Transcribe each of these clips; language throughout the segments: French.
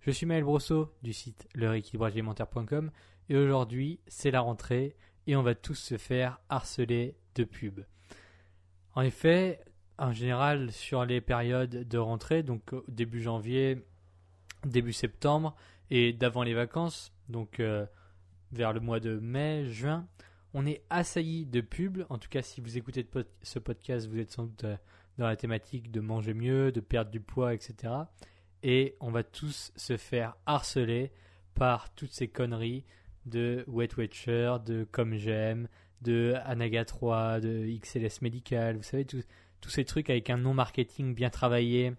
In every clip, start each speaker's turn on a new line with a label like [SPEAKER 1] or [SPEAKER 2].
[SPEAKER 1] Je suis Maël Brosseau du site lerééquilibragealimentaire.com et aujourd'hui c'est la rentrée et on va tous se faire harceler de pubs. En effet, en général sur les périodes de rentrée, donc début janvier, début septembre et d'avant les vacances, donc euh, vers le mois de mai, juin, on est assailli de pubs. En tout cas, si vous écoutez ce podcast, vous êtes sans doute euh, dans la thématique de manger mieux, de perdre du poids, etc. Et on va tous se faire harceler par toutes ces conneries de Wet Watcher, de Comme J'aime, de Anaga 3, de XLS Medical, vous savez, tous, tous ces trucs avec un nom marketing bien travaillé,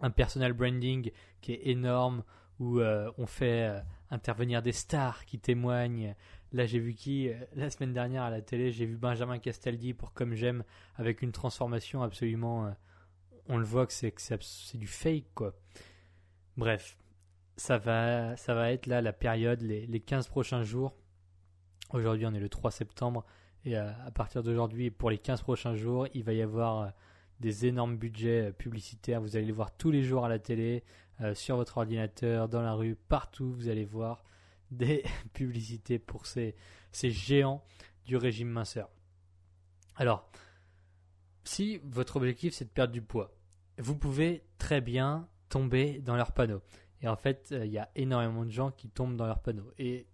[SPEAKER 1] un personal branding qui est énorme, où euh, on fait euh, intervenir des stars qui témoignent Là, j'ai vu qui euh, La semaine dernière à la télé, j'ai vu Benjamin Castaldi pour Comme J'aime, avec une transformation absolument. On le voit que c'est, du fake, quoi. Bref, ça va, ça va être là la période, les, les 15 prochains jours. Aujourd'hui, on est le 3 septembre. Et euh, à partir d'aujourd'hui, pour les 15 prochains jours, il va y avoir des énormes budgets publicitaires. Vous allez les voir tous les jours à la télé, sur votre ordinateur, dans la rue, partout. Vous allez voir des publicités pour ces, ces géants du régime minceur. Alors, si votre objectif c'est de perdre du poids, vous pouvez très bien tomber dans leurs panneaux. Et en fait, euh, il y a énormément de gens qui tombent dans leurs panneaux. Et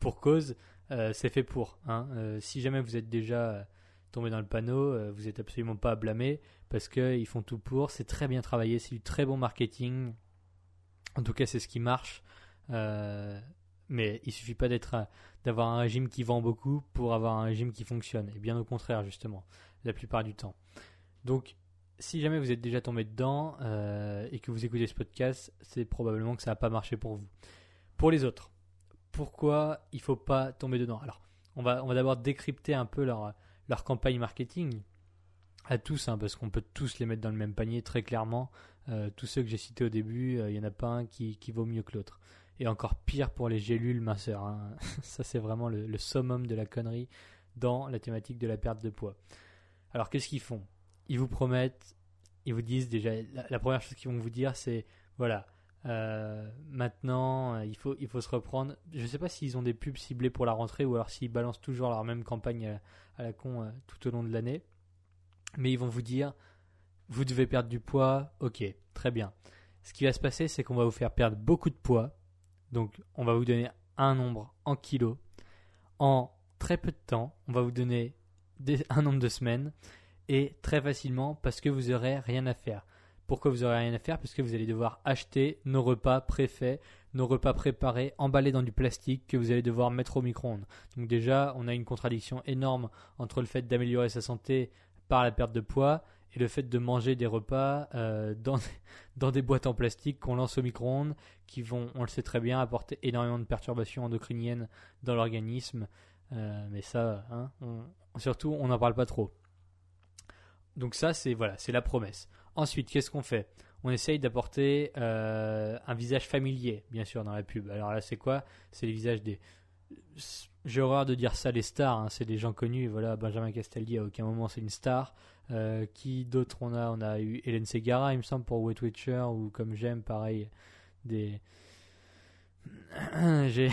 [SPEAKER 1] pour cause, euh, c'est fait pour. Hein. Euh, si jamais vous êtes déjà tombé dans le panneau, vous n'êtes absolument pas à blâmer parce qu'ils font tout pour. C'est très bien travaillé, c'est du très bon marketing. En tout cas, c'est ce qui marche. Mais il suffit pas d'être d'avoir un régime qui vend beaucoup pour avoir un régime qui fonctionne. Et bien au contraire, justement, la plupart du temps. Donc, si jamais vous êtes déjà tombé dedans euh, et que vous écoutez ce podcast, c'est probablement que ça n'a pas marché pour vous. Pour les autres, pourquoi il faut pas tomber dedans? Alors, on va, on va d'abord décrypter un peu leur, leur campagne marketing à tous, hein, parce qu'on peut tous les mettre dans le même panier très clairement. Euh, tous ceux que j'ai cités au début, euh, il n'y en a pas un qui vaut mieux que l'autre et encore pire pour les gélules minceurs. Hein. Ça, c'est vraiment le, summum de la connerie dans la thématique de la perte de poids. Alors, qu'est-ce qu'ils font? Ils vous promettent, ils vous disent déjà, la, première chose qu'ils vont vous dire, c'est voilà, euh, maintenant, il faut, il faut se reprendre. Je ne sais pas s'ils ont des pubs ciblées pour la rentrée ou alors s'ils balancent toujours leur même campagne à, la con euh, tout au long de l'année. Mais ils vont vous dire, vous devez perdre du poids, ok, très bien. Ce qui va se passer, c'est qu'on va vous faire perdre beaucoup de poids donc, on va vous donner un nombre en kilos. En très peu de temps, on va vous donner un nombre de semaines et très facilement parce que vous n'aurez rien à faire. Pourquoi vous n'aurez rien à faire? Parce que vous allez devoir acheter nos repas préfaits, nos repas préparés, emballés dans du plastique que vous allez devoir mettre au micro-ondes. Donc déjà, on a une contradiction énorme entre le fait d'améliorer sa santé par la perte de poids et le fait de manger des repas euh, dans, dans des boîtes en plastique qu'on lance au micro-ondes, qui vont, on le sait très bien, apporter énormément de perturbations endocriniennes dans l'organisme. Euh, mais ça, hein, surtout, on n'en parle pas trop. Donc ça, c'est voilà, la promesse. Ensuite, qu'est-ce qu'on fait? On essaye d'apporter euh, un visage familier, bien sûr, dans la pub. Alors là, c'est quoi? C'est les visages des j'ai horreur de dire ça les stars, hein, c'est des gens connus. Voilà, Benjamin Castaldi à aucun moment c'est une star. Euh, qui d'autres on a? On a eu Hélène Segara, il me semble, pour Wet Witcher, ou comme j'aime, pareil, des. J'ai.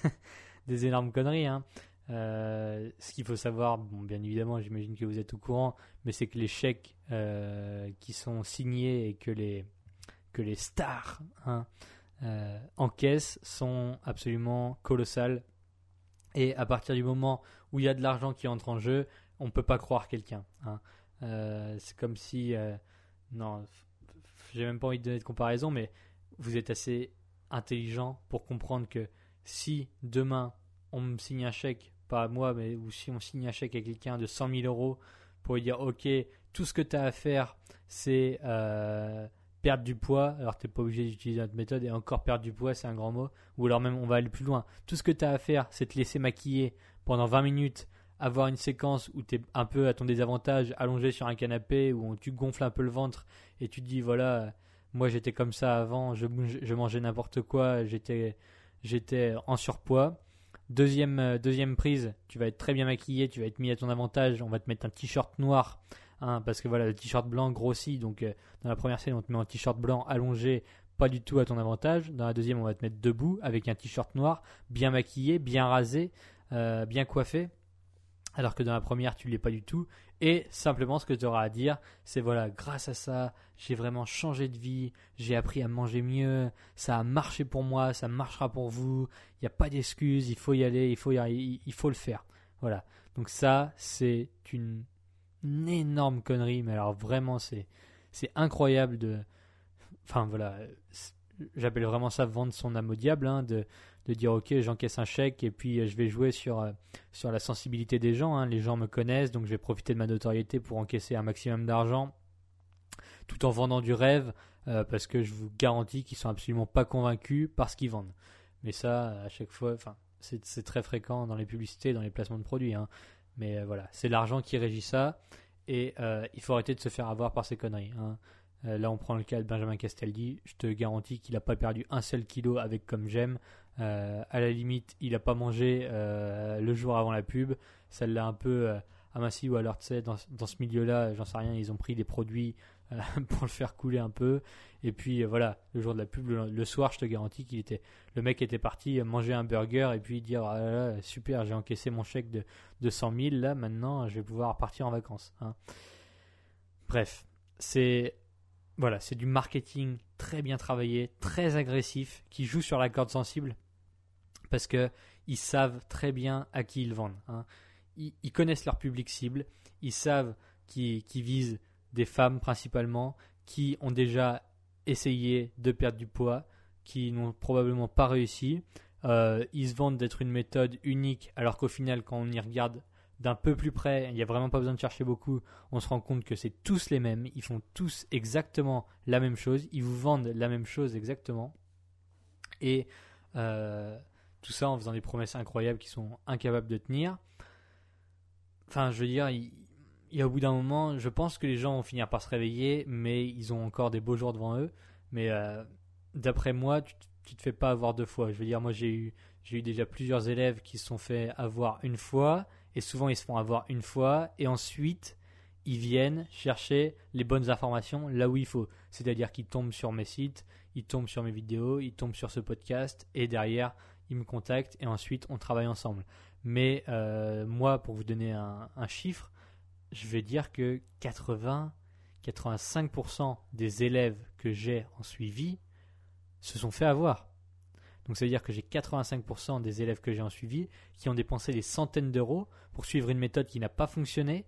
[SPEAKER 1] des énormes conneries, hein. Euh, ce qu'il faut savoir, bon, bien évidemment, j'imagine que vous êtes au courant, mais c'est que les chèques euh, qui sont signés et que les, que les stars hein, encaissent sont absolument colossales. Et à partir du moment où il y a de l'argent qui entre en jeu, on ne peut pas croire quelqu'un. Hein. Euh, c'est comme si. Euh, non, j'ai même pas envie de donner de comparaison, mais vous êtes assez intelligent pour comprendre que si demain on me signe un chèque, pas moi, mais ou si on signe un chèque à quelqu'un de 100 000 euros pour lui dire Ok, tout ce que tu as à faire, c'est euh, perdre du poids, alors t'es pas obligé d'utiliser notre méthode, et encore perdre du poids, c'est un grand mot, ou alors même on va aller plus loin. Tout ce que tu as à faire, c'est te laisser maquiller pendant 20 minutes, avoir une séquence où tu es un peu à ton désavantage, allongé sur un canapé, où tu gonfles un peu le ventre, et tu te dis, voilà, moi j'étais comme ça avant, je, mangeais n'importe quoi, j'étais, j'étais en surpoids. Deuxième, euh, deuxième prise, tu vas être très bien maquillé, tu vas être mis à ton avantage, on va te mettre un t-shirt noir Hein, parce que voilà, le t-shirt blanc grossit, donc euh, dans la première scène, on te met un t-shirt blanc allongé, pas du tout à ton avantage. Dans la deuxième, on va te mettre debout avec un t-shirt noir, bien maquillé, bien rasé, euh, bien coiffé. Alors que dans la première, tu l'es pas du tout. Et simplement, ce que tu auras à dire, c'est voilà, grâce à ça, j'ai vraiment changé de vie, j'ai appris à manger mieux, ça a marché pour moi, ça marchera pour vous, il n'y a pas d'excuses, il faut y aller, il faut, il faut le faire. Voilà. Donc ça, c'est une une énorme connerie, mais alors vraiment, c'est, c'est incroyable de. Enfin voilà, j'appelle vraiment ça vendre son âme au diable, hein, de, de dire ok, j'encaisse un chèque et puis euh, je vais jouer sur, euh, sur la sensibilité des gens. Hein. Les gens me connaissent, donc je vais profiter de ma notoriété pour encaisser un maximum d'argent tout en vendant du rêve, euh, parce que je vous garantis qu'ils sont absolument pas convaincus par ce qu'ils vendent. Mais ça, à chaque fois, c'est, très fréquent dans les publicités, dans les placements de produits. Hein. Mais voilà, c'est l'argent qui régit ça. Et il faut arrêter de se faire avoir par ces conneries. Hein. Euh, là, on prend le cas de Benjamin Castaldi. Je te garantis qu'il n'a pas perdu un seul kilo avec comme j'aime. à la limite, il n'a pas mangé le jour avant la pub. Ça l'a un peu aminci. Ou alors, tu sais, dans, dans ce milieu-là, j'en sais rien, ils ont pris des produits pour le faire couler un peu. Et puis euh, voilà, le jour de la pub, le, soir, je te garantis qu'il était, le mec était parti manger un burger et puis dire ah super, j'ai encaissé mon chèque de, de 100 000, là maintenant je vais pouvoir partir en vacances. Hein. Bref, c'est voilà, c'est du marketing très bien travaillé, très agressif, qui joue sur la corde sensible parce que ils savent très bien à qui ils vendent. Hein. Ils, connaissent leur public cible, ils savent qui, qui visent des femmes principalement qui ont déjà essayé de perdre du poids, qui n'ont probablement pas réussi. Euh, ils se vendent d'être une méthode unique, alors qu'au final, quand on y regarde d'un peu plus près, il n'y a vraiment pas besoin de chercher beaucoup, on se rend compte que c'est tous les mêmes, ils font tous exactement la même chose, ils vous vendent la même chose exactement. Et euh, tout ça en faisant des promesses incroyables qui sont incapables de tenir. Enfin, je veux dire, et au bout d'un moment, je pense que les gens vont finir par se réveiller, mais ils ont encore des beaux jours devant eux. Mais euh, d'après moi, tu, ne te fais pas avoir deux fois. Je veux dire, moi j'ai eu, j'ai eu déjà plusieurs élèves qui se sont fait avoir une fois, et souvent ils se font avoir une fois, et ensuite ils viennent chercher les bonnes informations là où il faut. C'est-à-dire qu'ils tombent sur mes sites, ils tombent sur mes vidéos, ils tombent sur ce podcast, et derrière ils me contactent, et ensuite on travaille ensemble. Mais euh, moi, pour vous donner un chiffre, je vais dire que 80-85% des élèves que j'ai en suivi se sont fait avoir. Donc ça veut dire que j'ai 85% des élèves que j'ai en suivi qui ont dépensé des centaines d'euros pour suivre une méthode qui n'a pas fonctionné.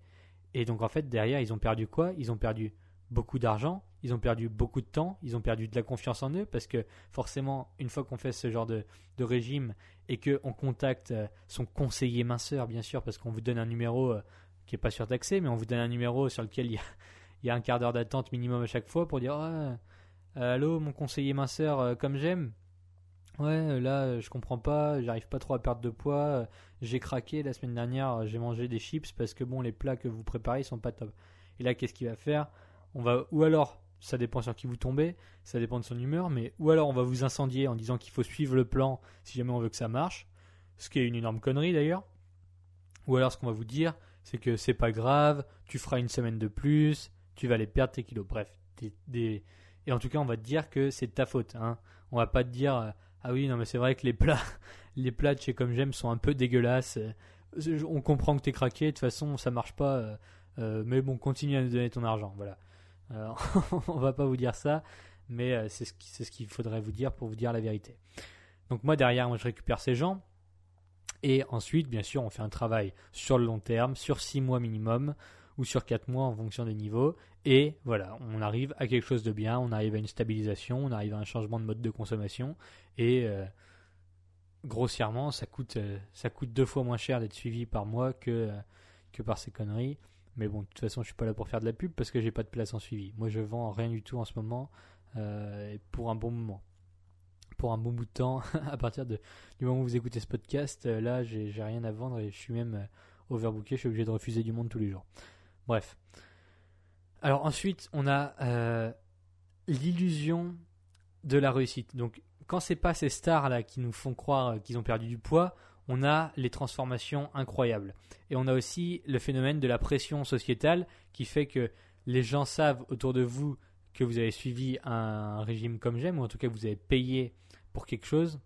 [SPEAKER 1] Et donc en fait derrière ils ont perdu quoi? Ils ont perdu beaucoup d'argent, ils ont perdu beaucoup de temps, ils ont perdu de la confiance en eux parce que forcément une fois qu'on fait ce genre de, régime et qu'on contacte euh, son conseiller minceur bien sûr parce qu'on vous donne un numéro euh, qui est pas surtaxé, mais on vous donne un numéro sur lequel il y a, un quart d'heure d'attente minimum à chaque fois pour dire euh, Allô, mon conseiller minceur, comme j'aime Ouais, euh, là, je comprends pas, j'arrive pas trop à perdre de poids. J'ai craqué la semaine dernière, j'ai mangé des chips parce que bon, les plats que vous préparez sont pas top. Et là, qu'est-ce qu'il va faire? On va, ou alors, ça dépend sur qui vous tombez, ça dépend de son humeur, mais ou alors on va vous incendier en disant qu'il faut suivre le plan si jamais on veut que ça marche, ce qui est une énorme connerie d'ailleurs. Ou alors ce qu'on va vous dire, c'est que c'est pas grave, tu feras une semaine de plus, tu vas aller perdre tes kilos. Bref, des, et en tout cas, on va te dire que c'est ta faute. Hein. On va pas te dire euh, ah oui, non mais c'est vrai que les plats, les plats de chez Comme J'aime sont un peu dégueulasses. Euh, on comprend que t'es craqué, de toute façon ça marche pas. Euh, mais bon, continue à nous donner ton argent. Voilà. on va pas vous dire ça, mais c'est ce qu'il faudrait vous dire pour vous dire la vérité. Donc moi derrière, je récupère ces gens et ensuite, bien sûr, on fait un travail sur le long terme, sur 6 mois minimum, ou sur 4 mois en fonction des niveaux. Et voilà, on arrive à quelque chose de bien, on arrive à une stabilisation, on arrive à un changement de mode de consommation. Et euh, grossièrement, ça coûte, euh, ça coûte deux fois moins cher d'être suivi par moi que, euh, que par ces conneries. Mais bon, de toute façon, je suis pas là pour faire de la pub parce que j'ai pas de place en suivi. Moi, je vends rien du tout en ce moment. pour un bon moment. Pour un bon bout de temps, à partir du moment où vous écoutez ce podcast, là, j'ai rien à vendre et je suis même overbooké, je suis obligé de refuser du monde tous les jours. Bref. Alors ensuite, on a l'illusion de la réussite. Donc, quand c'est pas ces stars là qui nous font croire qu'ils ont perdu du poids, on a les transformations incroyables. Et on a aussi le phénomène de la pression sociétale qui fait que les gens savent autour de vous que vous avez suivi un régime comme j'aime, ou en tout cas vous avez payé pour quelque chose.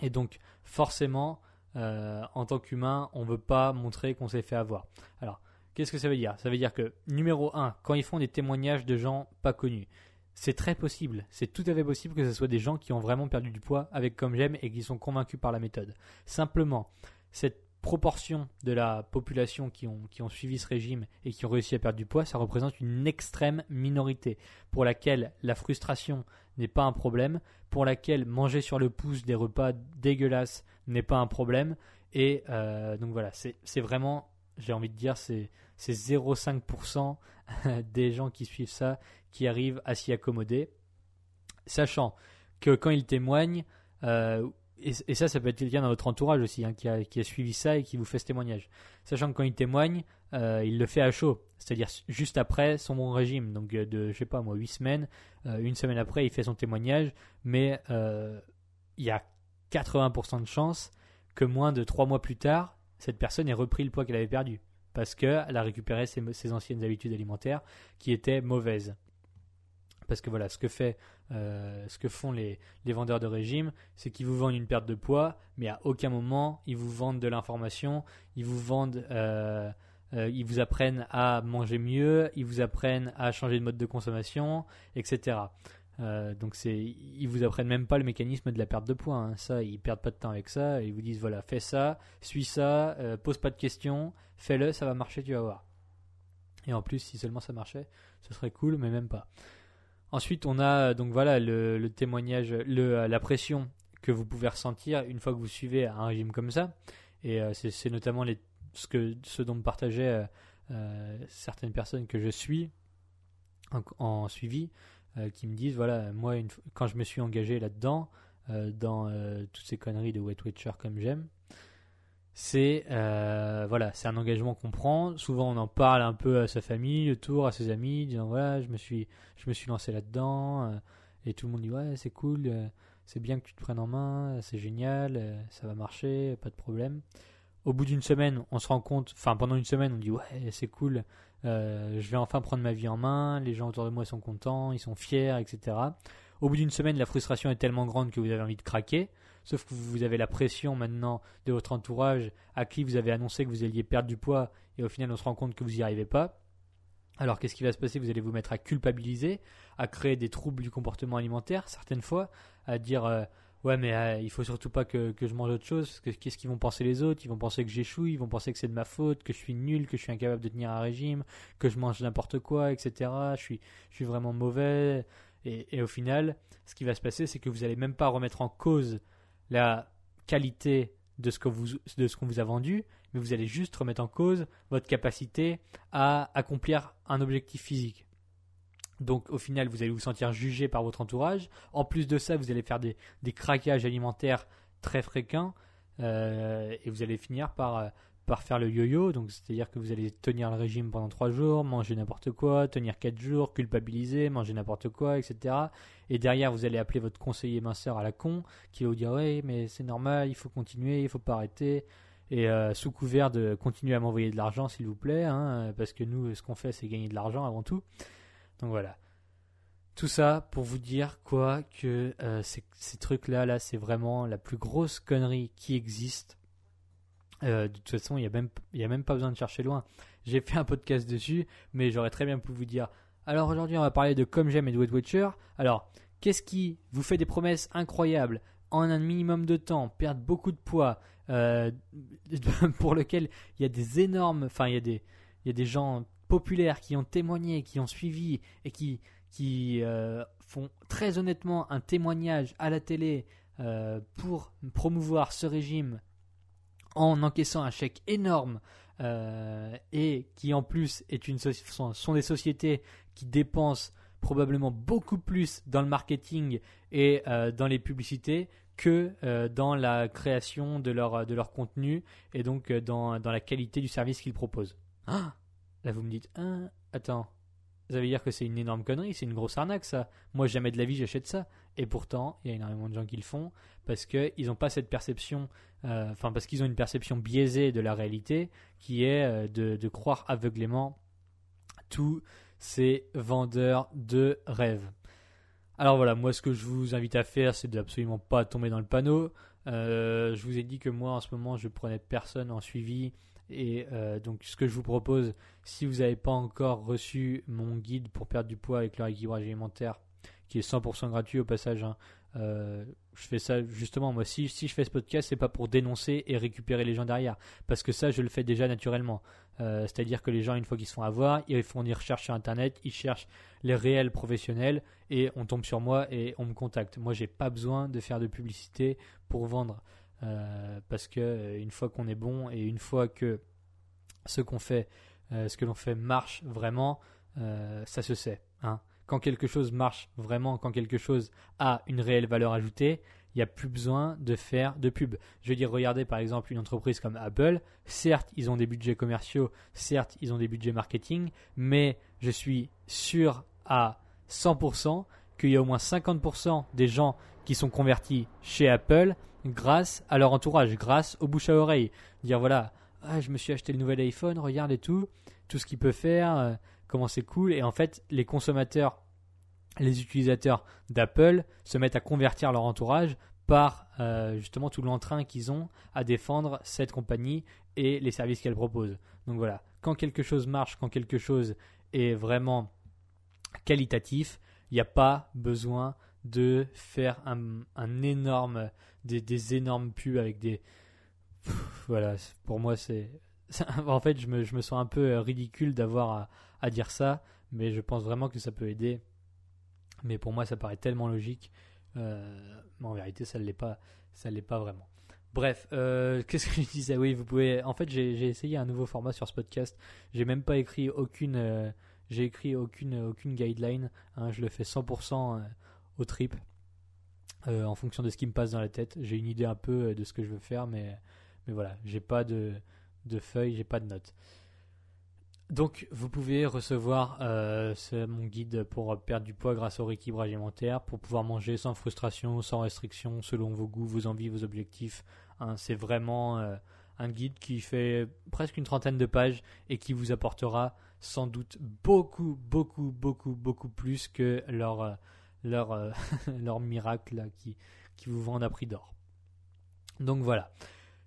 [SPEAKER 1] Et donc, forcément, euh, en tant qu'humain, on ne veut pas montrer qu'on s'est fait avoir. Alors, qu'est-ce que ça veut dire? Ça veut dire que, numéro 1, quand ils font des témoignages de gens pas connus, c'est très possible, c'est tout à fait possible que ce soit des gens qui ont vraiment perdu du poids avec comme j'aime et qui sont convaincus par la méthode. Simplement, cette proportion de la population qui ont, qui ont suivi ce régime et qui ont réussi à perdre du poids, ça représente une extrême minorité pour laquelle la frustration n'est pas un problème, pour laquelle manger sur le pouce des repas dégueulasses n'est pas un problème. Et euh, donc voilà, c'est vraiment, j'ai envie de dire, c'est 0,5% des gens qui suivent ça qui arrivent à s'y accommoder, sachant que quand ils témoignent, euh, et, ça, ça peut être quelqu'un dans votre entourage aussi, hein, qui, a, suivi ça et qui vous fait ce témoignage. Sachant que quand il témoigne, euh, il le fait à chaud, c'est-à-dire juste après son bon régime, donc euh, de, je sais pas moi, 8 semaines, une semaine après, il fait son témoignage, mais il y a 80% de chances que moins de 3 mois plus tard, cette personne ait repris le poids qu'elle avait perdu parce qu'elle a récupéré ses, anciennes habitudes alimentaires qui étaient mauvaises. Parce que voilà, ce que, fait, euh, ce que font les, vendeurs de régime, c'est qu'ils vous vendent une perte de poids, mais à aucun moment ils vous vendent de l'information, ils vous vendent, euh, euh, ils vous apprennent à manger mieux, ils vous apprennent à changer de mode de consommation, etc. Euh, donc c'est, ils vous apprennent même pas le mécanisme de la perte de poids. Hein. Ça, ils perdent pas de temps avec ça. Ils vous disent voilà, fais ça, suis ça, euh, pose pas de questions, fais-le, ça va marcher, tu vas voir. Et en plus, si seulement ça marchait, ce serait cool, mais même pas. Ensuite, on a donc voilà le, témoignage, le, la pression que vous pouvez ressentir une fois que vous suivez un régime comme ça. Et euh, c'est, notamment ce, que, ce dont me partageaient certaines personnes que je suis en suivi. Euh, qui me disent voilà, moi, quand je me suis engagé là-dedans, euh, dans euh, toutes ces conneries de Wet Watcher comme j'aime, c'est voilà, c'est un engagement qu'on prend. Souvent, on en parle un peu à sa famille, autour, à ses amis, disant voilà, je me suis, je me suis lancé là-dedans, et tout le monde dit ouais, c'est cool, c'est bien que tu te prennes en main, c'est génial, ça va marcher, pas de problème. Au bout d'une semaine, on se rend compte, enfin pendant une semaine, on dit ouais, c'est cool, je vais enfin prendre ma vie en main, les gens autour de moi sont contents, ils sont fiers, etc. Au bout d'une semaine, la frustration est tellement grande que vous avez envie de craquer, sauf que vous avez la pression maintenant de votre entourage à qui vous avez annoncé que vous alliez perdre du poids et au final on se rend compte que vous n'y arrivez pas. Alors qu'est-ce qui va se passer? Vous allez vous mettre à culpabiliser, à créer des troubles du comportement alimentaire certaines fois, à dire euh, Ouais, mais euh, il faut surtout pas que, que, je mange autre chose, parce que qu'est-ce qu'ils vont penser les autres? Ils vont penser que j'échoue, ils vont penser que c'est de ma faute, que je suis nul, que je suis incapable de tenir un régime, que je mange n'importe quoi, etc. Je suis, je suis vraiment mauvais. Et, au final, ce qui va se passer, c'est que vous n'allez même pas remettre en cause la qualité de ce que vous, de ce qu'on vous a vendu, mais vous allez juste remettre en cause votre capacité à accomplir un objectif physique. Donc au final, vous allez vous sentir jugé par votre entourage. En plus de ça, vous allez faire des, craquages alimentaires très fréquents euh, et vous allez finir par, euh, par faire le yo-yo. Donc c'est-à-dire que vous allez tenir le régime pendant 3 jours, manger n'importe quoi, tenir 4 jours, culpabiliser, manger n'importe quoi, etc. Et derrière, vous allez appeler votre conseiller minceur à la con qui va vous dire oui, mais c'est normal, il faut continuer, il faut pas arrêter. Et euh, sous couvert de continuer à m'envoyer de l'argent, s'il vous plaît, hein, parce que nous, ce qu'on fait, c'est gagner de l'argent avant tout. Donc voilà. Tout ça pour vous dire quoi que euh, ces, trucs-là, là, c'est vraiment la plus grosse connerie qui existe. Euh, de toute façon, il n'y a, même, a même pas besoin de chercher loin. J'ai fait un podcast dessus, mais j'aurais très bien pu vous dire. Alors aujourd'hui, on va parler de Comme j'aime et de Weight Watcher. Alors, qu'est-ce qui vous fait des promesses incroyables en un minimum de temps, perdre beaucoup de poids, euh, pour lequel il y a des énormes, enfin il y des, il y a des gens populaires qui ont témoigné, qui ont suivi et qui, qui euh, font très honnêtement un témoignage à la télé euh, pour promouvoir ce régime en encaissant un chèque énorme euh, et qui en plus est une sont, des sociétés qui dépensent probablement beaucoup plus dans le marketing et dans les publicités que dans la création de leur, de leur contenu et donc dans, dans la qualité du service qu'ils proposent. Ah Là, vous me dites, ah, attends, ça veut dire que c'est une énorme connerie, c'est une grosse arnaque ça. Moi, jamais de la vie, j'achète ça. Et pourtant, il y a énormément de gens qui le font parce qu'ils n'ont pas cette perception, enfin, parce qu'ils ont une perception biaisée de la réalité qui est de, de croire aveuglément tous ces vendeurs de rêves. Alors voilà, moi ce que je vous invite à faire, c'est d'absolument pas tomber dans le panneau. Euh, je vous ai dit que moi en ce moment je prenais personne en suivi et euh, donc ce que je vous propose, si vous n'avez pas encore reçu mon guide pour perdre du poids avec leur équilibrage alimentaire, qui est 100% gratuit au passage, hein, euh, je fais ça justement moi si, je fais ce podcast c'est pas pour dénoncer et récupérer les gens derrière. Parce que ça je le fais déjà naturellement. Euh, c'est à dire que les gens une fois qu'ils se font avoir ils font des recherches sur internet ils cherchent les réels professionnels et on tombe sur moi et on me contacte. Moi j'ai pas besoin de faire de publicité pour vendre parce que une fois qu'on est bon et une fois que ce qu'on fait ce que l'on fait marche vraiment ça se sait hein quand quelque chose marche vraiment, quand quelque chose a une réelle valeur ajoutée, il n'y a plus besoin de faire de pub. Je veux dire, regardez par exemple une entreprise comme Apple, certes ils ont des budgets commerciaux, certes ils ont des budgets marketing, mais je suis sûr à 100% qu'il y a au moins 50% des gens sont convertis chez Apple grâce à leur entourage, grâce au bouche à oreille. Dire voilà, ah, je me suis acheté le nouvel iPhone, regarde et tout, tout ce qu'il peut faire, euh, comment c'est cool. Et en fait, les consommateurs, les utilisateurs d'Apple se mettent à convertir leur entourage par euh, justement tout l'entrain qu'ils ont à défendre cette compagnie et les services qu'elle propose. Donc voilà, quand quelque chose marche, quand quelque chose est vraiment qualitatif, il n'y a pas besoin de faire un, énorme, des, énormes pubs avec des... voilà, pour moi c'est... En fait, je me, je me, sens un peu euh, ridicule d'avoir à, dire ça, mais je pense vraiment que ça peut aider. Mais pour moi, ça paraît tellement logique. Euh, mais en vérité, ça ne l'est pas, ça l'est pas vraiment. Bref, euh, qu'est-ce que je disais? Oui, vous pouvez. En fait, j'ai essayé un nouveau format sur ce podcast. J'ai même pas écrit aucune. J'ai écrit aucune aucune guideline. Hein. je le fais 100% au trip, en fonction de ce qui me passe dans la tête. J'ai une idée un peu de ce que je veux faire, mais mais voilà, j'ai pas de de feuilles, j'ai pas de notes. Donc, vous pouvez recevoir euh, mon guide pour perdre du poids grâce au rééquilibrage alimentaire, pour pouvoir manger sans frustration, sans restriction, selon vos goûts, vos envies, vos objectifs. Hein. c'est vraiment euh, un guide qui fait presque une trentaine de pages et qui vous apportera sans doute beaucoup, beaucoup, beaucoup, beaucoup plus que leur, euh, leur, miracle qui, qui vous vendent à prix d'or. Donc voilà.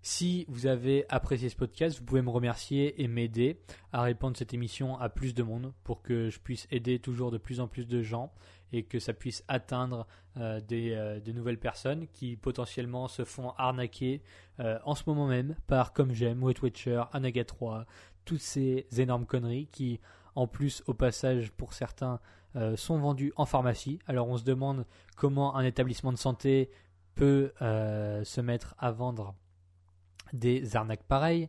[SPEAKER 1] Si vous avez apprécié ce podcast, vous pouvez me remercier et m'aider à répandre cette émission à plus de monde pour que je puisse aider toujours de plus en plus de gens et que ça puisse atteindre euh, des, euh, de nouvelles personnes qui potentiellement se font arnaquer en ce moment même par Comme J'aime, Wet Watcher, Anaga 3, toutes ces énormes conneries qui, en plus, au passage, pour certains, sont vendues en pharmacie. Alors on se demande comment un établissement de santé peut se mettre à vendre des arnaques pareilles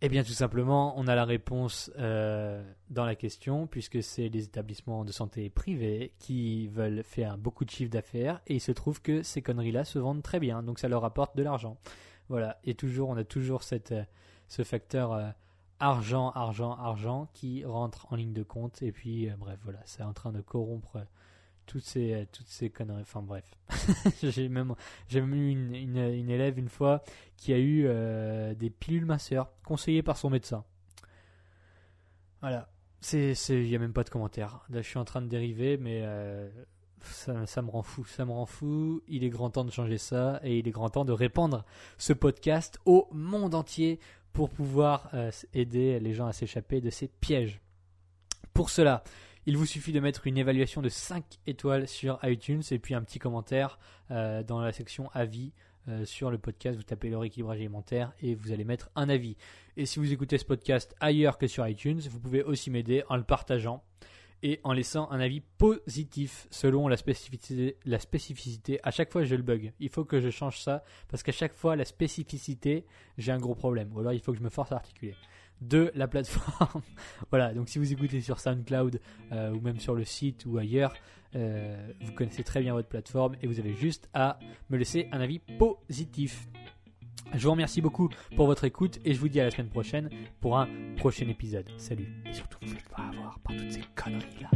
[SPEAKER 1] Eh bien, tout simplement, on a la réponse euh, dans la question, puisque c'est les établissements de santé privés qui veulent faire beaucoup de chiffres d'affaires, et il se trouve que ces conneries-là se vendent très bien, donc ça leur apporte de l'argent. Voilà, et toujours, on a toujours euh, ce facteur euh, argent, argent, argent qui rentre en ligne de compte, et puis, bref, voilà, c'est en train de corrompre toutes ces, toutes ces conneries. Enfin bref. j'ai même, même eu une, une, élève une fois qui a eu euh, des pilules masseurs conseillées par son médecin. Voilà. Il n'y a même pas de commentaire. Là, je suis en train de dériver, mais euh, ça, me rend fou. Ça me rend fou. Il est grand temps de changer ça et il est grand temps de répandre ce podcast au monde entier pour pouvoir euh, aider les gens à s'échapper de ces pièges. Pour cela, il vous suffit de mettre une évaluation de 5 étoiles sur iTunes et puis un petit commentaire euh, dans la section avis euh, sur le podcast. Vous tapez le rééquilibrage alimentaire et vous allez mettre un avis. Et si vous écoutez ce podcast ailleurs que sur iTunes, vous pouvez aussi m'aider en le partageant et en laissant un avis positif selon la spécificité, la spécificité. À chaque fois, je le bug. Il faut que je change ça parce qu'à chaque fois, la spécificité, j'ai un gros problème. Ou alors, il faut que je me force à articuler. de la plateforme. voilà, donc si vous écoutez sur SoundCloud euh, ou même sur le site ou ailleurs, euh, vous connaissez très bien votre plateforme et vous avez juste à me laisser un avis positif. Je vous remercie beaucoup pour votre écoute et je vous dis à la semaine prochaine pour un prochain épisode. Salut et surtout, vous faites pas avoir par toutes ces conneries là.